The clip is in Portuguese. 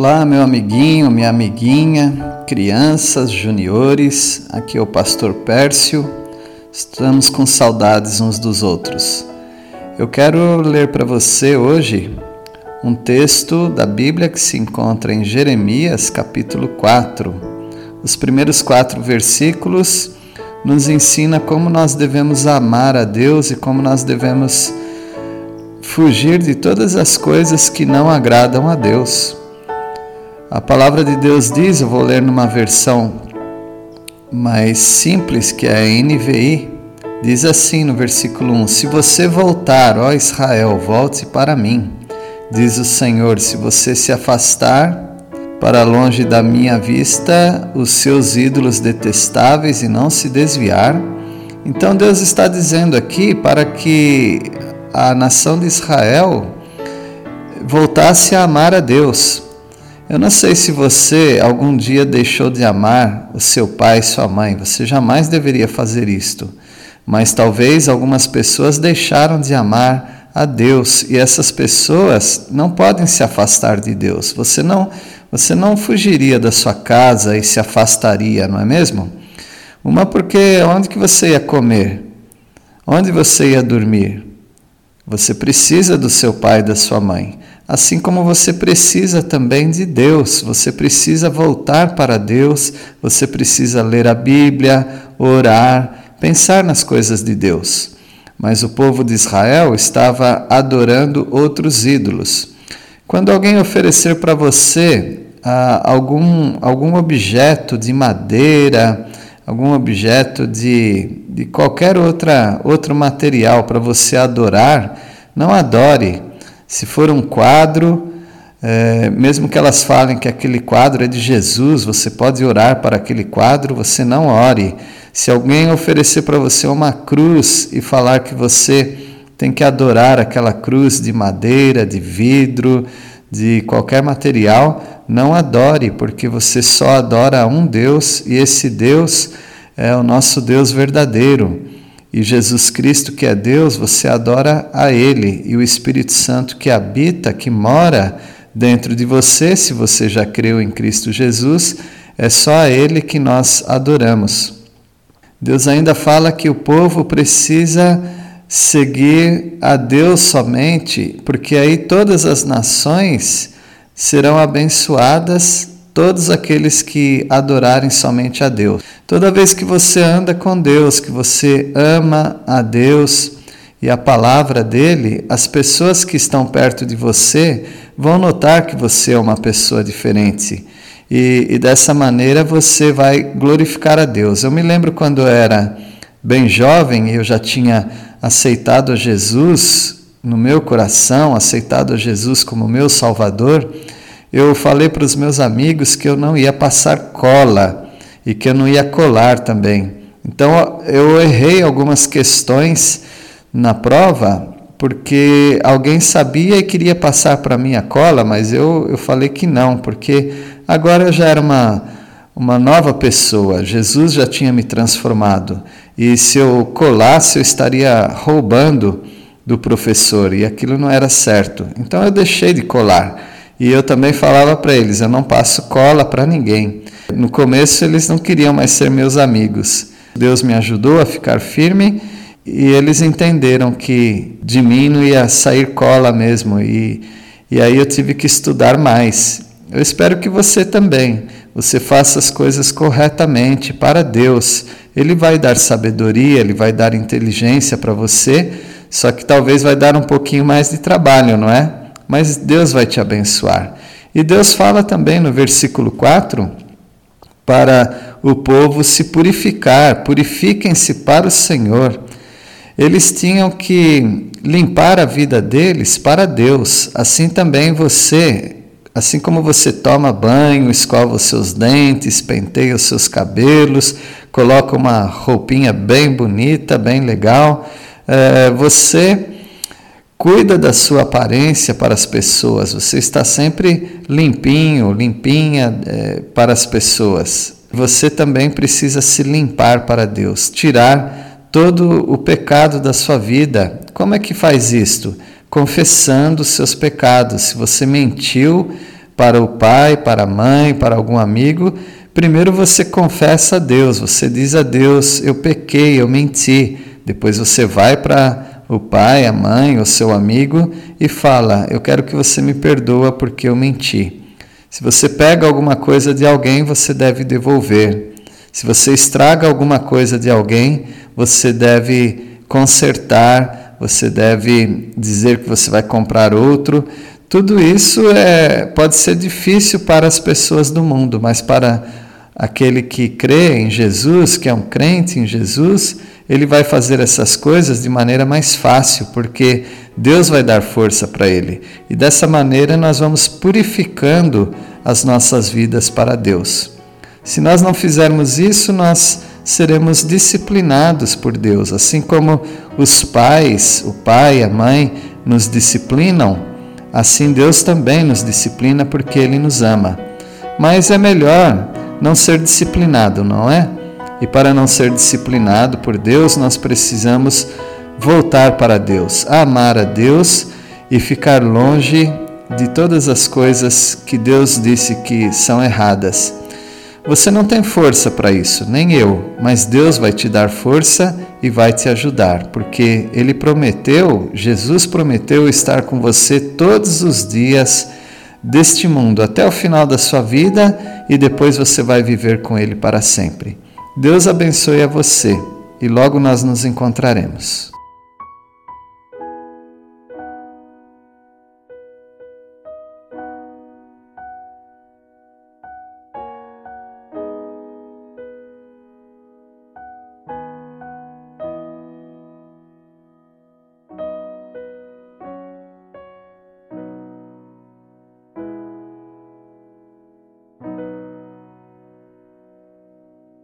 Olá, meu amiguinho, minha amiguinha, crianças, juniores, aqui é o Pastor Pércio. Estamos com saudades uns dos outros. Eu quero ler para você hoje um texto da Bíblia que se encontra em Jeremias, capítulo 4. Os primeiros quatro versículos nos ensina como nós devemos amar a Deus e como nós devemos fugir de todas as coisas que não agradam a Deus. A palavra de Deus diz, eu vou ler numa versão mais simples, que é a NVI, diz assim no versículo 1: Se você voltar, ó Israel, volte para mim, diz o Senhor, se você se afastar para longe da minha vista os seus ídolos detestáveis e não se desviar. Então Deus está dizendo aqui para que a nação de Israel voltasse a amar a Deus eu não sei se você algum dia deixou de amar o seu pai e sua mãe, você jamais deveria fazer isto. Mas talvez algumas pessoas deixaram de amar a Deus e essas pessoas não podem se afastar de Deus. Você não, você não fugiria da sua casa e se afastaria, não é mesmo? Uma porque onde que você ia comer? Onde você ia dormir? Você precisa do seu pai e da sua mãe. Assim como você precisa também de Deus, você precisa voltar para Deus, você precisa ler a Bíblia, orar, pensar nas coisas de Deus. Mas o povo de Israel estava adorando outros ídolos. Quando alguém oferecer para você ah, algum, algum objeto de madeira, algum objeto de, de qualquer outra, outro material para você adorar, não adore se for um quadro, é, mesmo que elas falem que aquele quadro é de Jesus, você pode orar para aquele quadro, você não ore. Se alguém oferecer para você uma cruz e falar que você tem que adorar aquela cruz de madeira, de vidro, de qualquer material, não adore, porque você só adora um Deus e esse Deus é o nosso Deus verdadeiro. E Jesus Cristo, que é Deus, você adora a Ele, e o Espírito Santo que habita, que mora dentro de você, se você já creu em Cristo Jesus, é só a Ele que nós adoramos. Deus ainda fala que o povo precisa seguir a Deus somente, porque aí todas as nações serão abençoadas todos aqueles que adorarem somente a Deus. Toda vez que você anda com Deus, que você ama a Deus e a palavra dele, as pessoas que estão perto de você vão notar que você é uma pessoa diferente. E, e dessa maneira você vai glorificar a Deus. Eu me lembro quando eu era bem jovem e eu já tinha aceitado Jesus no meu coração, aceitado Jesus como meu Salvador eu falei para os meus amigos que eu não ia passar cola e que eu não ia colar também. Então eu errei algumas questões na prova porque alguém sabia e queria passar para mim a cola, mas eu, eu falei que não, porque agora eu já era uma, uma nova pessoa, Jesus já tinha me transformado. E se eu colasse, eu estaria roubando do professor, e aquilo não era certo. Então eu deixei de colar. E eu também falava para eles: eu não passo cola para ninguém. No começo eles não queriam mais ser meus amigos. Deus me ajudou a ficar firme e eles entenderam que de mim não ia sair cola mesmo. E, e aí eu tive que estudar mais. Eu espero que você também. Você faça as coisas corretamente para Deus. Ele vai dar sabedoria, ele vai dar inteligência para você, só que talvez vai dar um pouquinho mais de trabalho, não é? Mas Deus vai te abençoar. E Deus fala também no versículo 4 para o povo se purificar, purifiquem-se para o Senhor. Eles tinham que limpar a vida deles para Deus. Assim também você, assim como você toma banho, escova os seus dentes, penteia os seus cabelos, coloca uma roupinha bem bonita, bem legal, é, você Cuida da sua aparência para as pessoas. Você está sempre limpinho, limpinha é, para as pessoas. Você também precisa se limpar para Deus, tirar todo o pecado da sua vida. Como é que faz isto? Confessando os seus pecados. Se você mentiu para o pai, para a mãe, para algum amigo, primeiro você confessa a Deus, você diz a Deus: Eu pequei, eu menti. Depois você vai para o pai, a mãe, o seu amigo e fala: Eu quero que você me perdoa porque eu menti. Se você pega alguma coisa de alguém, você deve devolver. Se você estraga alguma coisa de alguém, você deve consertar, você deve dizer que você vai comprar outro. Tudo isso é, pode ser difícil para as pessoas do mundo, mas para aquele que crê em Jesus, que é um crente em Jesus, ele vai fazer essas coisas de maneira mais fácil, porque Deus vai dar força para ele. E dessa maneira nós vamos purificando as nossas vidas para Deus. Se nós não fizermos isso, nós seremos disciplinados por Deus, assim como os pais, o pai, a mãe nos disciplinam, assim Deus também nos disciplina porque ele nos ama. Mas é melhor não ser disciplinado, não é? E para não ser disciplinado por Deus, nós precisamos voltar para Deus, amar a Deus e ficar longe de todas as coisas que Deus disse que são erradas. Você não tem força para isso, nem eu, mas Deus vai te dar força e vai te ajudar, porque Ele prometeu, Jesus prometeu estar com você todos os dias deste mundo até o final da sua vida e depois você vai viver com Ele para sempre. Deus abençoe a você e logo nós nos encontraremos.